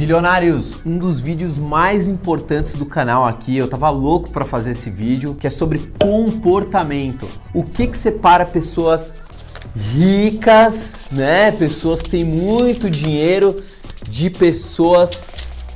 Bilionários, um dos vídeos mais importantes do canal aqui, eu tava louco para fazer esse vídeo, que é sobre comportamento. O que que separa pessoas ricas, né? Pessoas que têm muito dinheiro de pessoas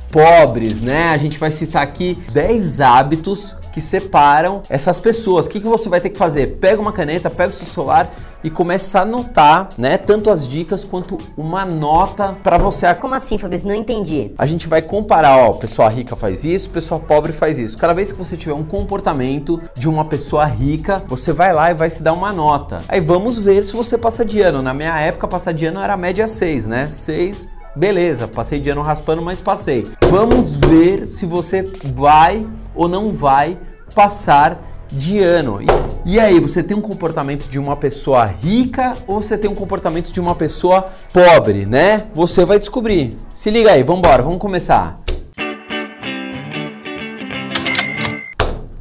pobres, né? A gente vai citar aqui 10 hábitos que separam essas pessoas. O que, que você vai ter que fazer? Pega uma caneta, pega o seu celular e começa a anotar, né? Tanto as dicas quanto uma nota para você. Como assim, Fabrício? Não entendi. A gente vai comparar, ó, pessoa rica faz isso, pessoa pobre faz isso. Cada vez que você tiver um comportamento de uma pessoa rica, você vai lá e vai se dar uma nota. Aí vamos ver se você passa de ano. Na minha época, passar de ano era média 6, né? 6 Beleza, passei de ano raspando, mas passei. Vamos ver se você vai ou não vai passar de ano. E, aí, você tem um comportamento de uma pessoa rica ou você tem um comportamento de uma pessoa pobre, né? Você vai descobrir. Se liga aí, vamos embora, vamos começar.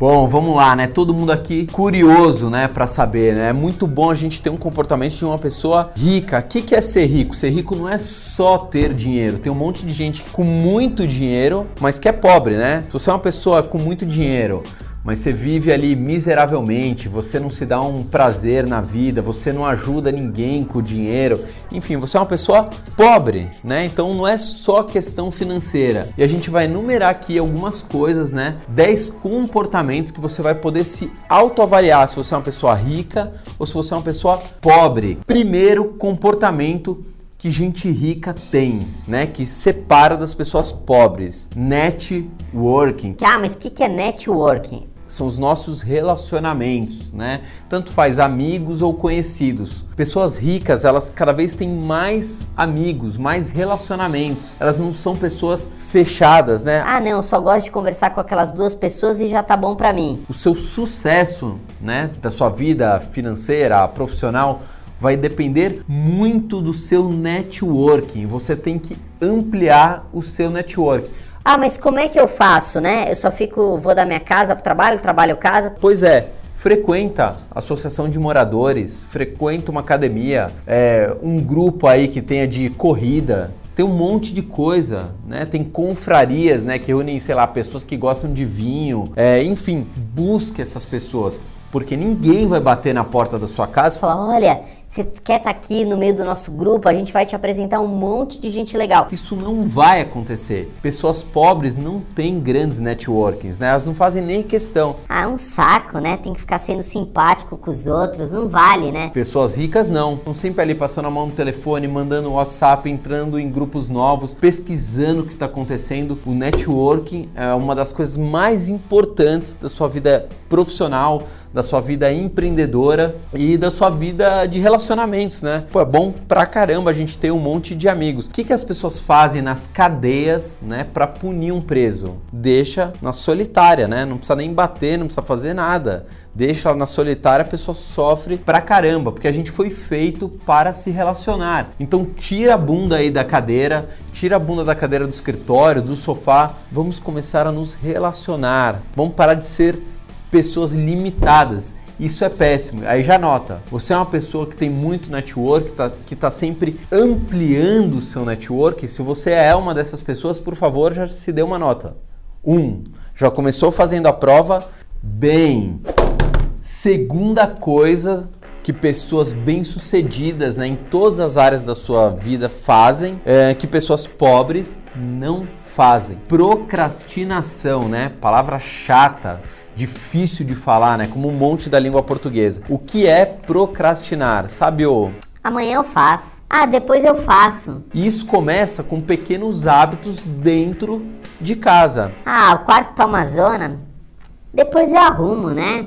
Bom, vamos lá, né? Todo mundo aqui curioso, né, para saber, né? É muito bom a gente ter um comportamento de uma pessoa rica. O que, que é ser rico? Ser rico não é só ter dinheiro. Tem um monte de gente com muito dinheiro, mas que é pobre, né? Se você é uma pessoa com muito dinheiro, mas você vive ali miseravelmente, você não se dá um prazer na vida, você não ajuda ninguém com o dinheiro, enfim, você é uma pessoa pobre, né? Então não é só questão financeira. E a gente vai enumerar aqui algumas coisas, né? 10 comportamentos que você vai poder se autoavaliar se você é uma pessoa rica ou se você é uma pessoa pobre. Primeiro comportamento que gente rica tem, né? Que separa das pessoas pobres. Networking. Ah, mas o que, que é networking? São os nossos relacionamentos, né? Tanto faz amigos ou conhecidos. Pessoas ricas, elas cada vez têm mais amigos, mais relacionamentos. Elas não são pessoas fechadas, né? Ah, não, só gosto de conversar com aquelas duas pessoas e já tá bom para mim. O seu sucesso, né, da sua vida financeira, profissional, vai depender muito do seu networking. Você tem que ampliar o seu network. Ah, mas como é que eu faço, né? Eu só fico, vou da minha casa para o trabalho, trabalho casa. Pois é. Frequenta associação de moradores, frequenta uma academia, é, um grupo aí que tenha de corrida, tem um monte de coisa, né? Tem confrarias, né? Que reúnem, sei lá, pessoas que gostam de vinho. É, enfim, busque essas pessoas porque ninguém vai bater na porta da sua casa e falar: olha, você quer estar tá aqui no meio do nosso grupo? A gente vai te apresentar um monte de gente legal. Isso não vai acontecer. Pessoas pobres não têm grandes networkings, né? Elas não fazem nem questão. Ah, é um saco, né? Tem que ficar sendo simpático com os outros, não vale, né? Pessoas ricas não. Estão sempre ali passando a mão no telefone, mandando WhatsApp, entrando em grupos novos, pesquisando o que está acontecendo. O networking é uma das coisas mais importantes da sua vida profissional da sua vida empreendedora e da sua vida de relacionamentos, né? Pô, é bom pra caramba a gente ter um monte de amigos. O que, que as pessoas fazem nas cadeias, né, para punir um preso? Deixa na solitária, né? Não precisa nem bater, não precisa fazer nada. Deixa na solitária, a pessoa sofre pra caramba, porque a gente foi feito para se relacionar. Então tira a bunda aí da cadeira, tira a bunda da cadeira do escritório, do sofá. Vamos começar a nos relacionar. Vamos parar de ser pessoas limitadas. Isso é péssimo. Aí já nota, você é uma pessoa que tem muito network, tá, que está sempre ampliando o seu network. Se você é uma dessas pessoas, por favor, já se dê uma nota. Um, já começou fazendo a prova? Bem. Segunda coisa que pessoas bem-sucedidas né, em todas as áreas da sua vida fazem, é, que pessoas pobres não fazem. Procrastinação, né? Palavra chata difícil de falar, né? Como um monte da língua portuguesa. O que é procrastinar? Sabe o Amanhã eu faço. Ah, depois eu faço. Isso começa com pequenos hábitos dentro de casa. Ah, o quarto tá uma zona. Depois eu arrumo, né?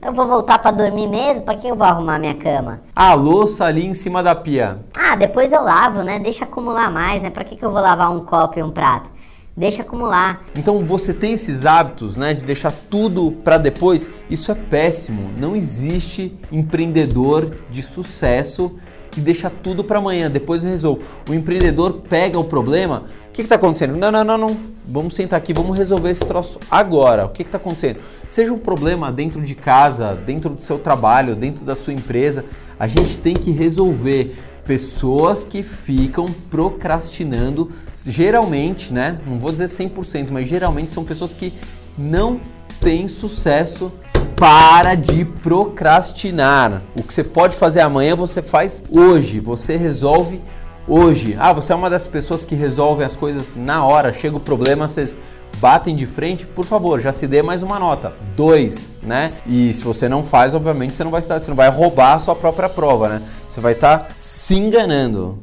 Eu vou voltar para dormir mesmo? Para que eu vou arrumar minha cama? A louça ali em cima da pia. Ah, depois eu lavo, né? Deixa acumular mais, né? Para que, que eu vou lavar um copo e um prato? Deixa acumular. Então você tem esses hábitos, né, de deixar tudo para depois, isso é péssimo. Não existe empreendedor de sucesso que deixa tudo para amanhã, depois eu resolvo. O empreendedor pega o problema, o que está acontecendo? Não, não, não, não. Vamos sentar aqui, vamos resolver esse troço agora. O que está acontecendo? Seja um problema dentro de casa, dentro do seu trabalho, dentro da sua empresa, a gente tem que resolver Pessoas que ficam procrastinando, geralmente, né? Não vou dizer 100%, mas geralmente são pessoas que não têm sucesso para de procrastinar. O que você pode fazer amanhã, você faz hoje. Você resolve hoje. Ah, você é uma das pessoas que resolvem as coisas na hora. Chega o problema, vocês batem de frente. Por favor, já se dê mais uma nota. Dois, né? E se você não faz, obviamente, você não vai estar, você não vai roubar a sua própria prova, né? Você vai estar se enganando.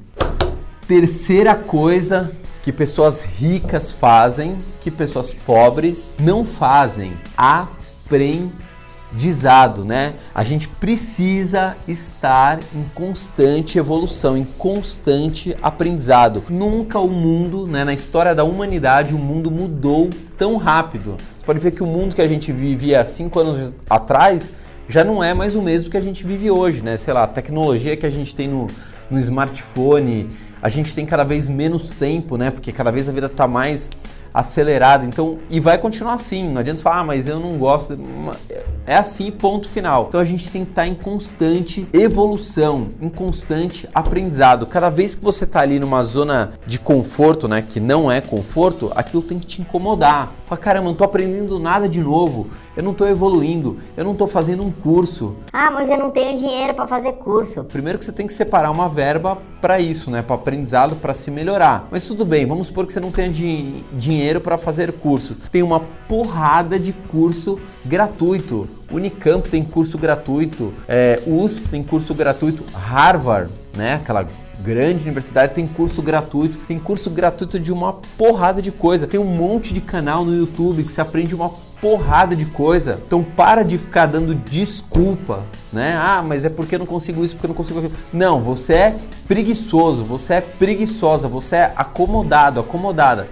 Terceira coisa que pessoas ricas fazem, que pessoas pobres não fazem. Aprendizagem aprendizado, né? A gente precisa estar em constante evolução, em constante aprendizado. Nunca o mundo, né, na história da humanidade, o mundo mudou tão rápido. Você pode ver que o mundo que a gente vivia cinco anos atrás já não é mais o mesmo que a gente vive hoje, né? Sei lá, a tecnologia que a gente tem no, no smartphone, a gente tem cada vez menos tempo, né? Porque cada vez a vida está mais acelerada. Então, e vai continuar assim. Não adianta falar, ah, mas eu não gosto. É assim, ponto final. Então a gente tem que estar em constante evolução, em constante aprendizado. Cada vez que você está ali numa zona de conforto, né, que não é conforto, aquilo tem que te incomodar. Fala, caramba, não tô aprendendo nada de novo, eu não estou evoluindo, eu não estou fazendo um curso. Ah, mas eu não tenho dinheiro para fazer curso. Primeiro que você tem que separar uma verba para isso, né, para aprendizado, para se melhorar. Mas tudo bem, vamos supor que você não tenha di dinheiro para fazer cursos. Tem uma porrada de curso gratuito. Unicamp tem curso gratuito, é, USP tem curso gratuito, Harvard, né, aquela grande universidade tem curso gratuito, tem curso gratuito de uma porrada de coisa. Tem um monte de canal no YouTube que se aprende uma porrada de coisa. Então para de ficar dando desculpa, né? Ah, mas é porque eu não consigo isso, porque eu não consigo aquilo. Não, você é preguiçoso, você é preguiçosa, você é acomodado, acomodada.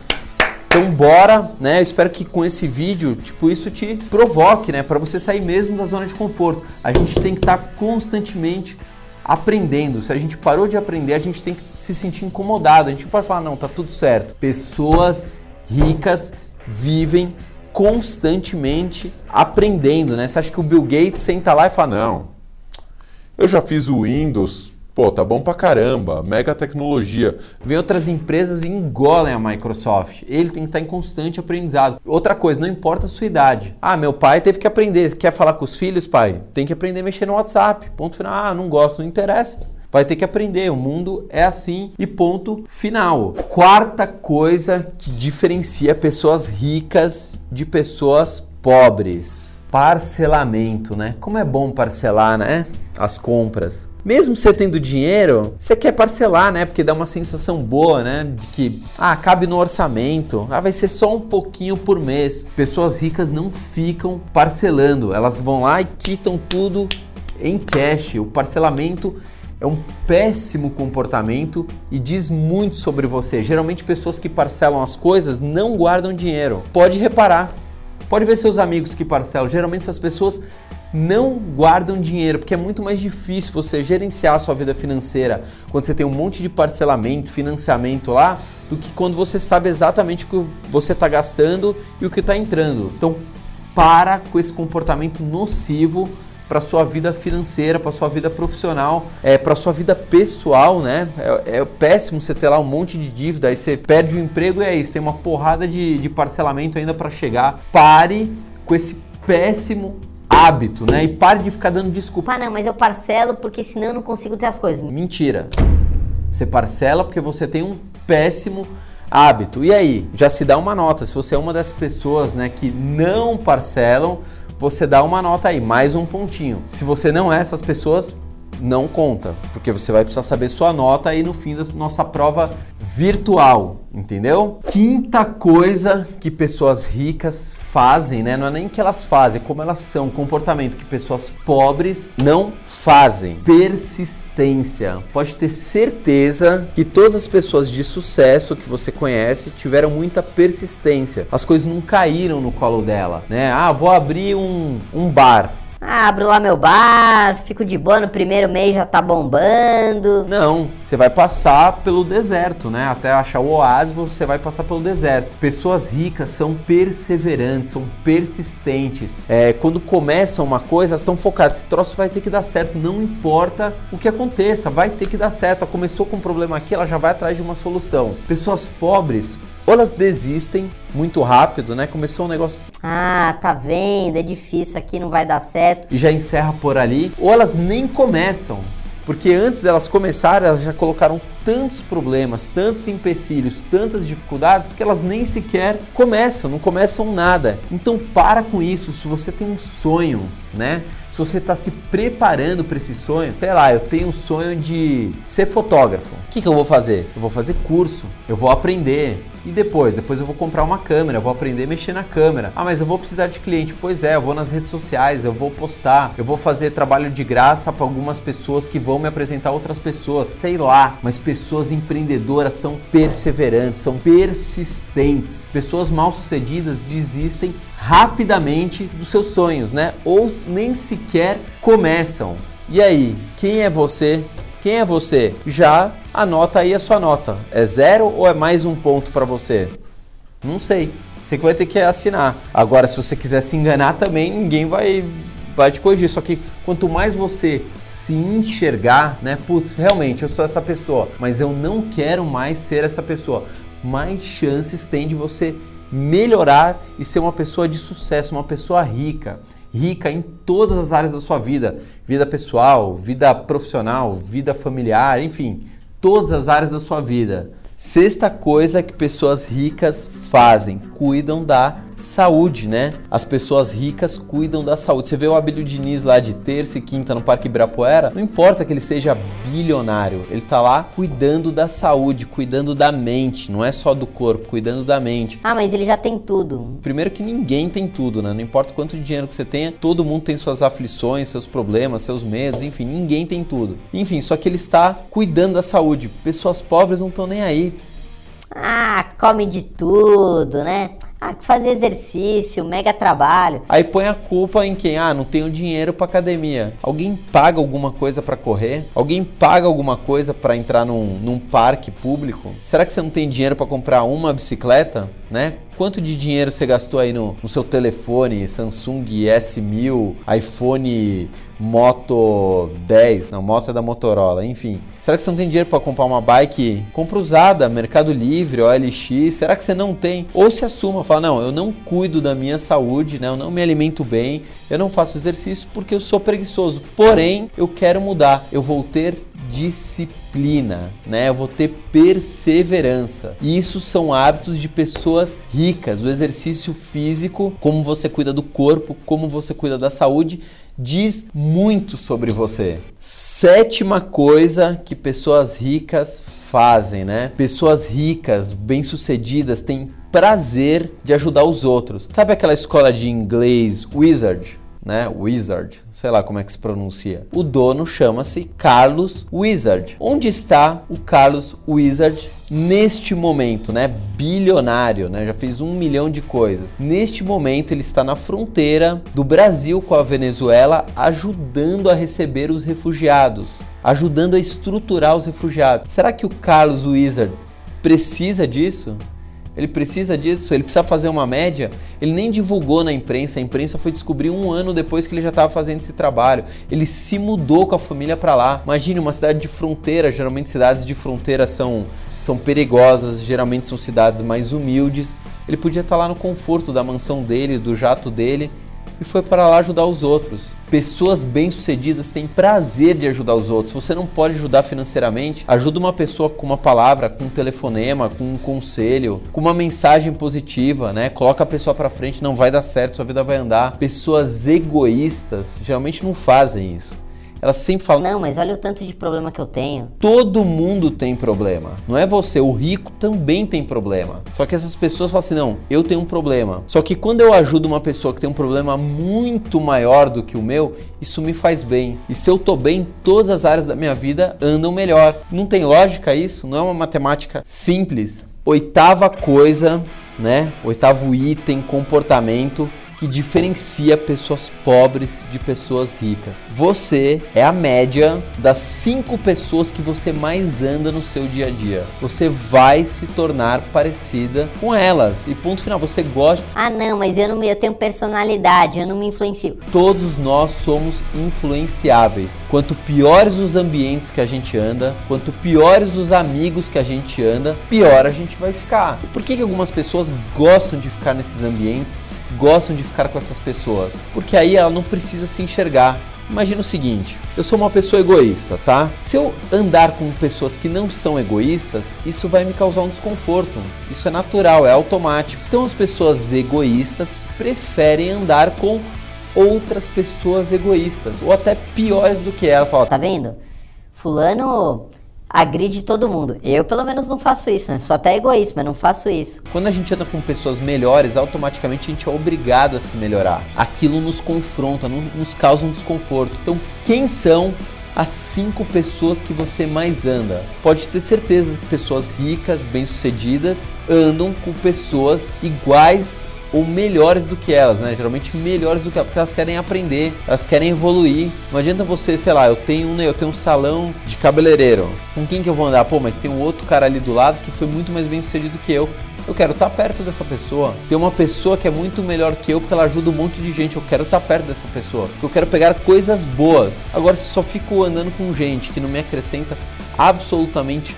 Então bora, né? Eu espero que com esse vídeo, tipo, isso te provoque, né, para você sair mesmo da zona de conforto. A gente tem que estar tá constantemente aprendendo. Se a gente parou de aprender, a gente tem que se sentir incomodado. A gente pode falar, não, tá tudo certo. Pessoas ricas vivem constantemente aprendendo, né? Você acha que o Bill Gates senta lá e fala, não, eu já fiz o Windows Pô, tá bom pra caramba, mega tecnologia. Vem outras empresas e engolem a Microsoft. Ele tem que estar em constante aprendizado. Outra coisa, não importa a sua idade. Ah, meu pai teve que aprender. Quer falar com os filhos, pai? Tem que aprender a mexer no WhatsApp. Ponto final. Ah, não gosto, não interessa. Vai ter que aprender. O mundo é assim e ponto final. Quarta coisa que diferencia pessoas ricas de pessoas pobres. Parcelamento, né? Como é bom parcelar, né? As compras. Mesmo você tendo dinheiro, você quer parcelar, né? Porque dá uma sensação boa, né? De que, ah, cabe no orçamento, ah, vai ser só um pouquinho por mês. Pessoas ricas não ficam parcelando, elas vão lá e quitam tudo em cash. O parcelamento é um péssimo comportamento e diz muito sobre você. Geralmente, pessoas que parcelam as coisas não guardam dinheiro. Pode reparar, pode ver seus amigos que parcelam. Geralmente, essas pessoas não guardam dinheiro, porque é muito mais difícil você gerenciar a sua vida financeira quando você tem um monte de parcelamento, financiamento lá, do que quando você sabe exatamente o que você está gastando e o que está entrando. Então, para com esse comportamento nocivo para sua vida financeira, para sua vida profissional, é, para sua vida pessoal, né? É, é, péssimo você ter lá um monte de dívida, aí você perde o emprego e é isso, tem uma porrada de, de parcelamento ainda para chegar. Pare com esse péssimo hábito, né? E pare de ficar dando desculpa. Ah, não, mas eu parcelo porque senão eu não consigo ter as coisas. Mentira. Você parcela porque você tem um péssimo hábito. E aí, já se dá uma nota. Se você é uma das pessoas, né, que não parcelam, você dá uma nota aí, mais um pontinho. Se você não é essas pessoas, não conta, porque você vai precisar saber sua nota aí no fim da nossa prova virtual, entendeu? Quinta coisa que pessoas ricas fazem, né? Não é nem que elas fazem, é como elas são, comportamento que pessoas pobres não fazem. Persistência. Pode ter certeza que todas as pessoas de sucesso que você conhece tiveram muita persistência. As coisas não caíram no colo dela, né? Ah, vou abrir um, um bar Ah, abro lá meu bar, fico de boa no primeiro mês já tá bombando. Não, você vai passar pelo deserto, né? Até achar o oásis, você vai passar pelo deserto. Pessoas ricas são perseverantes, são persistentes. É, quando começam uma coisa, elas estão focadas. Esse troço vai ter que dar certo, não importa o que aconteça, vai ter que dar certo. Ela começou com um problema aqui, ela já vai atrás de uma solução. Pessoas pobres, ou elas desistem muito rápido, né? Começou um negócio. Ah, tá vendo? É difícil aqui, não vai dar certo. E já encerra por ali. Ou elas nem começam. Porque antes delas começarem, elas já colocaram tantos problemas, tantos empecilhos, tantas dificuldades que elas nem sequer começam, não começam nada. Então para com isso. Se você tem um sonho, né? Se você está se preparando para esse sonho, sei lá, eu tenho um sonho de ser fotógrafo. O que, que eu vou fazer? Eu vou fazer curso, eu vou aprender, e depois? Depois eu vou comprar uma câmera, vou aprender a mexer na câmera. Ah, mas eu vou precisar de cliente. Pois é, eu vou nas redes sociais, eu vou postar, eu vou fazer trabalho de graça para algumas pessoas que vão me apresentar outras pessoas, sei lá. Mas pessoas empreendedoras são perseverantes, são persistentes. Pessoas mal-sucedidas desistem rapidamente dos seus sonhos, né? Ou nem sequer começam. E aí, quem é você? Quem é você? Já anota aí a sua nota. É zero ou é mais um ponto para você? Não sei. Você que vai ter que assinar. Agora, se você quiser se enganar também, ninguém vai, vai te corrigir. Só que quanto mais você se enxergar, né? Putz, realmente eu sou essa pessoa, mas eu não quero mais ser essa pessoa. Mais chances tem de você melhorar e ser uma pessoa de sucesso, uma pessoa rica rica em todas as áreas da sua vida, vida pessoal, vida profissional, vida familiar, enfim, todas as áreas da sua vida. Sexta coisa que pessoas ricas fazem, cuidam da saúde, né? As pessoas ricas cuidam da saúde. Você vê o Abílio Diniz lá de terça e quinta no Parque Ibirapuera, não importa que ele seja bilionário, ele tá lá cuidando da saúde, cuidando da mente, não é só do corpo, cuidando da mente. Ah, mas ele já tem tudo. Primeiro que ninguém tem tudo, né? Não importa quanto dinheiro que você tenha, todo mundo tem suas aflições, seus problemas, seus medos, enfim, ninguém tem tudo. Enfim, só que ele está cuidando da saúde. Pessoas pobres não estão nem aí. Ah, come de tudo, né? Ah, que fazer exercício, mega trabalho. Aí põe a culpa em quem? Ah, não tenho dinheiro para academia. Alguém paga alguma coisa para correr? Alguém paga alguma coisa para entrar num, num parque público? Será que você não tem dinheiro para comprar uma bicicleta? Né? Quanto de dinheiro você gastou aí no, no seu telefone, Samsung S1000, iPhone Moto 10, não, Moto é da Motorola, enfim. Será que você não tem dinheiro para comprar uma bike? Compra usada, Mercado Livre, OLX, será que você não tem? Ou se assuma, fala, não, eu não cuido da minha saúde, né? eu não me alimento bem, eu não faço exercício porque eu sou preguiçoso. Porém, eu quero mudar, eu vou ter disciplina, né? Eu vou ter perseverança. E isso são hábitos de pessoas ricas. O exercício físico, como você cuida do corpo, como você cuida da saúde, diz muito sobre você. Sétima coisa que pessoas ricas fazem, né? Pessoas ricas, bem-sucedidas, têm prazer de ajudar os outros. Sabe aquela escola de inglês Wizard? Né? Wizard, sei lá como é que se pronuncia. O dono chama-se Carlos Wizard. Onde está o Carlos Wizard neste momento, né? Bilionário, né? Já fez um milhão de coisas. Neste momento ele está na fronteira do Brasil com a Venezuela, ajudando a receber os refugiados, ajudando a estruturar os refugiados. Será que o Carlos Wizard precisa disso? Ele precisa disso, ele precisa fazer uma média. Ele nem divulgou na imprensa, a imprensa foi descobrir um ano depois que ele já estava fazendo esse trabalho. Ele se mudou com a família para lá. Imagine uma cidade de fronteira, geralmente cidades de fronteira são, são perigosas, geralmente são cidades mais humildes. Ele podia estar lá no conforto da mansão dele, do jato dele, e foi para lá ajudar os outros. Pessoas bem-sucedidas têm prazer de ajudar os outros. Você não pode ajudar financeiramente, ajuda uma pessoa com uma palavra, com um telefonema, com um conselho, com uma mensagem positiva, né? Coloca a pessoa para frente, não vai dar certo, sua vida vai andar. Pessoas egoístas geralmente não fazem isso elas sempre falam: Não, mas olha o tanto de problema que eu tenho. Todo mundo tem problema. Não é você, o rico também tem problema. Só que essas pessoas falam assim: Não, eu tenho um problema. Só que quando eu ajudo uma pessoa que tem um problema muito maior do que o meu, isso me faz bem. E se eu tô bem, todas as áreas da minha vida andam melhor. Não tem lógica isso? Não é uma matemática simples? Oitava coisa, né? Oitavo item, comportamento que diferencia pessoas pobres de pessoas ricas. Você é a média das cinco pessoas que você mais anda no seu dia a dia. Você vai se tornar parecida com elas. E ponto final, você gosta. Ah, não, mas eu não eu tenho personalidade, eu não me influencio. Todos nós somos influenciáveis. Quanto piores os ambientes que a gente anda, quanto piores os amigos que a gente anda, pior a gente vai ficar. E por que, que algumas pessoas gostam de ficar nesses ambientes, gostam de ficar com essas pessoas? Porque aí ela não precisa se enxergar. Imagina o seguinte: eu sou uma pessoa egoísta, tá? Se eu andar com pessoas que não são egoístas, isso vai me causar um desconforto. Isso é natural, é automático. Então as pessoas egoístas preferem andar com outras pessoas egoístas ou até piores do que ela. Fala, Tá vendo? Fulano agride todo mundo. Eu, pelo menos, não faço isso, né? Sou até egoísta, mas não faço isso. Quando a gente anda com pessoas melhores, automaticamente a gente é obrigado a se melhorar. Aquilo nos confronta, nos causa um desconforto. Então, quem são as cinco pessoas que você mais anda? Pode ter certeza que pessoas ricas, bem-sucedidas, andam com pessoas iguais ou melhores do que elas, né? Geralmente melhores do que elas, porque elas querem aprender, elas querem evoluir. Não adianta você, sei lá, eu tenho, né, eu tenho um salão de cabeleireiro. Com quem que eu vou andar? Pô, mas tem um outro cara ali do lado que foi muito mais bem sucedido que eu. Eu quero estar perto dessa pessoa. Tem uma pessoa que é muito melhor que eu porque ela ajuda um monte de gente. Eu quero estar perto dessa pessoa. Porque eu quero pegar coisas boas. Agora, se só fico andando com gente que não me acrescenta absolutamente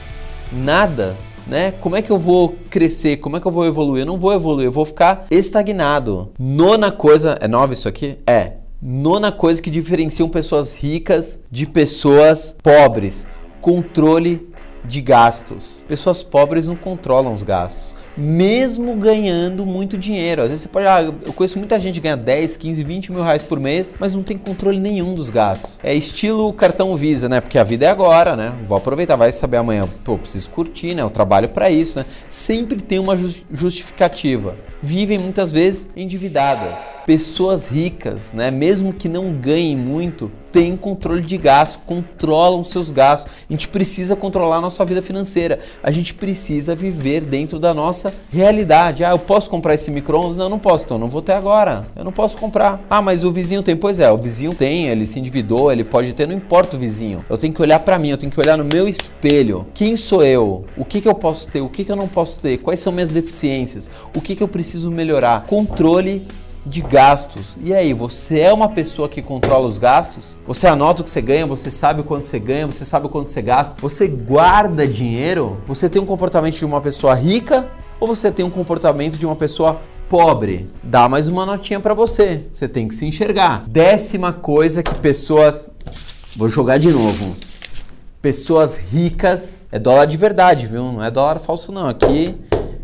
nada, né? Como é que eu vou crescer? Como é que eu vou evoluir? Eu não vou evoluir, eu vou ficar estagnado. Nona coisa, é nova isso aqui? É. Nona coisa que diferenciam pessoas ricas de pessoas pobres: controle de gastos. Pessoas pobres não controlam os gastos. Mesmo ganhando muito dinheiro. Às vezes você pode. Ah, eu conheço muita gente que ganha 10, 15, 20 mil reais por mês, mas não tem controle nenhum dos gastos. É estilo cartão Visa, né? Porque a vida é agora, né? Vou aproveitar, vai saber amanhã. Pô, preciso curtir, né? Eu trabalho para isso, né? Sempre tem uma jus- justificativa. Vivem muitas vezes endividadas. Pessoas ricas, né? Mesmo que não ganhem muito, têm controle de gastos, controlam seus gastos. A gente precisa controlar a nossa vida financeira. A gente precisa viver dentro da nossa realidade. Ah, eu posso comprar esse micro-ondas? Não, não posso. Então, não vou ter agora. Eu não posso comprar. Ah, mas o vizinho tem. Pois é, o vizinho tem, ele se endividou, ele pode ter, não importa o vizinho. Eu tenho que olhar para mim, eu tenho que olhar no meu espelho. Quem sou eu? O que, que eu posso ter? O que, que eu não posso ter? Quais são minhas deficiências? O que, que eu preciso melhorar? Controle de gastos. E aí, você é uma pessoa que controla os gastos? Você anota o que você ganha, você sabe o quanto você ganha, você sabe o quanto você gasta, você guarda dinheiro? Você tem um comportamento de uma pessoa rica ou você tem um comportamento de uma pessoa pobre? Dá mais uma notinha pra você. Você tem que se enxergar. Décima coisa que pessoas Vou jogar de novo. Pessoas ricas, é dólar de verdade, viu? Não é dólar falso não. Aqui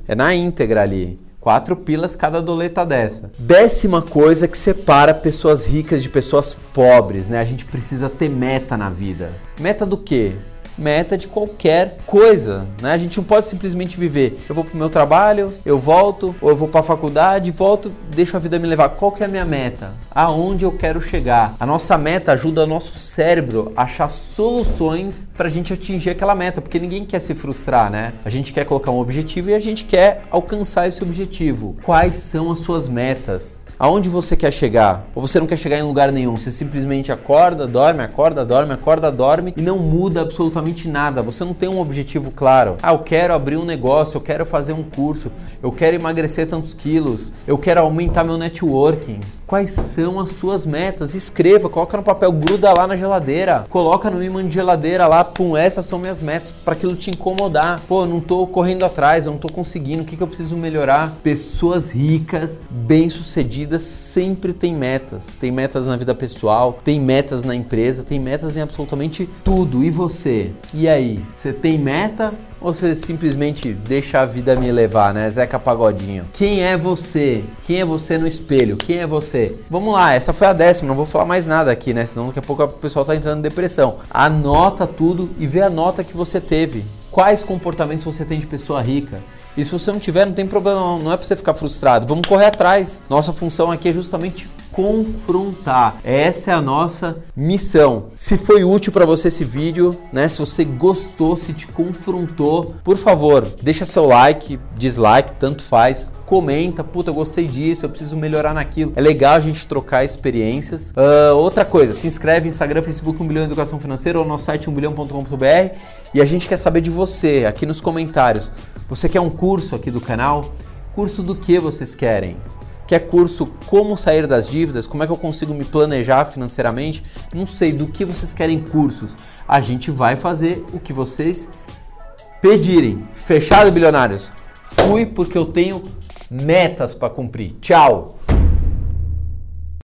é na íntegra ali. Quatro pilas cada doleta dessa. Décima coisa que separa pessoas ricas de pessoas pobres, né? A gente precisa ter meta na vida. Meta do quê? Meta de qualquer coisa, né? A gente não pode simplesmente viver. Eu vou pro meu trabalho, eu volto, ou eu vou pra faculdade, volto, deixo a vida me levar. Qual que é a minha meta? Aonde eu quero chegar? A nossa meta ajuda o nosso cérebro a achar soluções pra gente atingir aquela meta, porque ninguém quer se frustrar, né? A gente quer colocar um objetivo e a gente quer alcançar esse objetivo. Quais são as suas metas? Aonde você quer chegar? Ou você não quer chegar em lugar nenhum? Você simplesmente acorda, dorme, acorda, dorme, acorda, dorme e não muda absolutamente nada. Você não tem um objetivo claro. Ah, eu quero abrir um negócio, eu quero fazer um curso, eu quero emagrecer tantos quilos, eu quero aumentar meu networking. Quais são as suas metas? Escreva, coloca no papel, gruda lá na geladeira, coloca no imã de geladeira lá, pum, essas são minhas metas, para aquilo te incomodar. Pô, não tô correndo atrás, eu não tô conseguindo, o que, que eu preciso melhorar? Pessoas ricas, bem-sucedidas, sempre têm metas. Tem metas na vida pessoal, tem metas na empresa, tem metas em absolutamente tudo. E você? E aí? Você tem meta ou você simplesmente deixa a vida me levar, né? Zeca Pagodinho. Quem é você? Quem é você no espelho? Quem é você? Vamos lá, essa foi a décima, não vou falar mais nada aqui, né? Senão daqui a pouco o pessoal tá entrando em depressão. Anota tudo e vê a nota que você teve. Quais comportamentos você tem de pessoa rica? E se você não tiver, não tem problema, não, é pra você ficar frustrado. Vamos correr atrás. Nossa função aqui é justamente confrontar. Essa é a nossa missão. Se foi útil para você esse vídeo, né? Se você gostou, se te confrontou, por favor, deixa seu like, dislike, tanto faz comenta, puta, gostei disso, eu preciso melhorar naquilo. É legal a gente trocar experiências. Uh, outra coisa, se inscreve no Instagram, Facebook 1 bilhão Educação Financeira ou no site 1bilhão.com.br e a gente quer saber de você aqui nos comentários. Você quer um curso aqui do canal? Curso do que vocês querem? Quer curso como sair das dívidas? Como é que eu consigo me planejar financeiramente? Não sei do que vocês querem cursos. A gente vai fazer o que vocês pedirem. Fechado, bilionários? Fui porque eu tenho metas para cumprir. Tchau!